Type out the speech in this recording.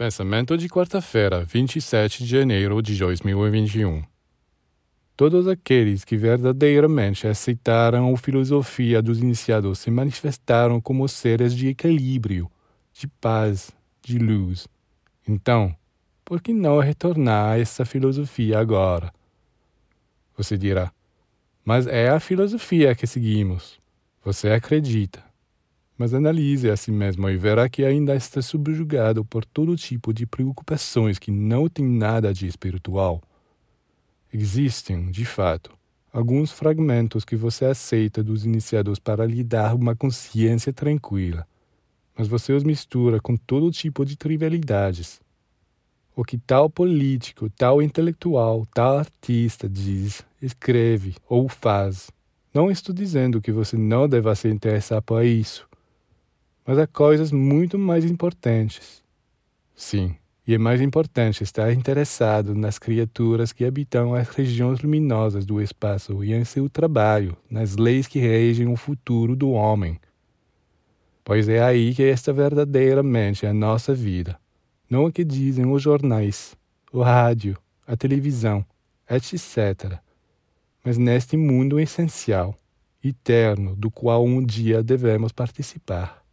Pensamento de quarta-feira, 27 de janeiro de 2021. Todos aqueles que verdadeiramente aceitaram a filosofia dos iniciados se manifestaram como seres de equilíbrio, de paz, de luz. Então, por que não retornar a essa filosofia agora? Você dirá, mas é a filosofia que seguimos. Você acredita mas analise a si mesmo e verá que ainda está subjugado por todo tipo de preocupações que não têm nada de espiritual. Existem, de fato, alguns fragmentos que você aceita dos iniciados para lhe dar uma consciência tranquila, mas você os mistura com todo tipo de trivialidades. O que tal político, tal intelectual, tal artista diz, escreve ou faz. Não estou dizendo que você não deva se interessar por isso mas há coisas muito mais importantes. Sim, e é mais importante estar interessado nas criaturas que habitam as regiões luminosas do espaço e em seu trabalho, nas leis que regem o futuro do homem. Pois é aí que esta verdadeiramente é a nossa vida, não o que dizem os jornais, o rádio, a televisão, etc. Mas neste mundo essencial, eterno, do qual um dia devemos participar.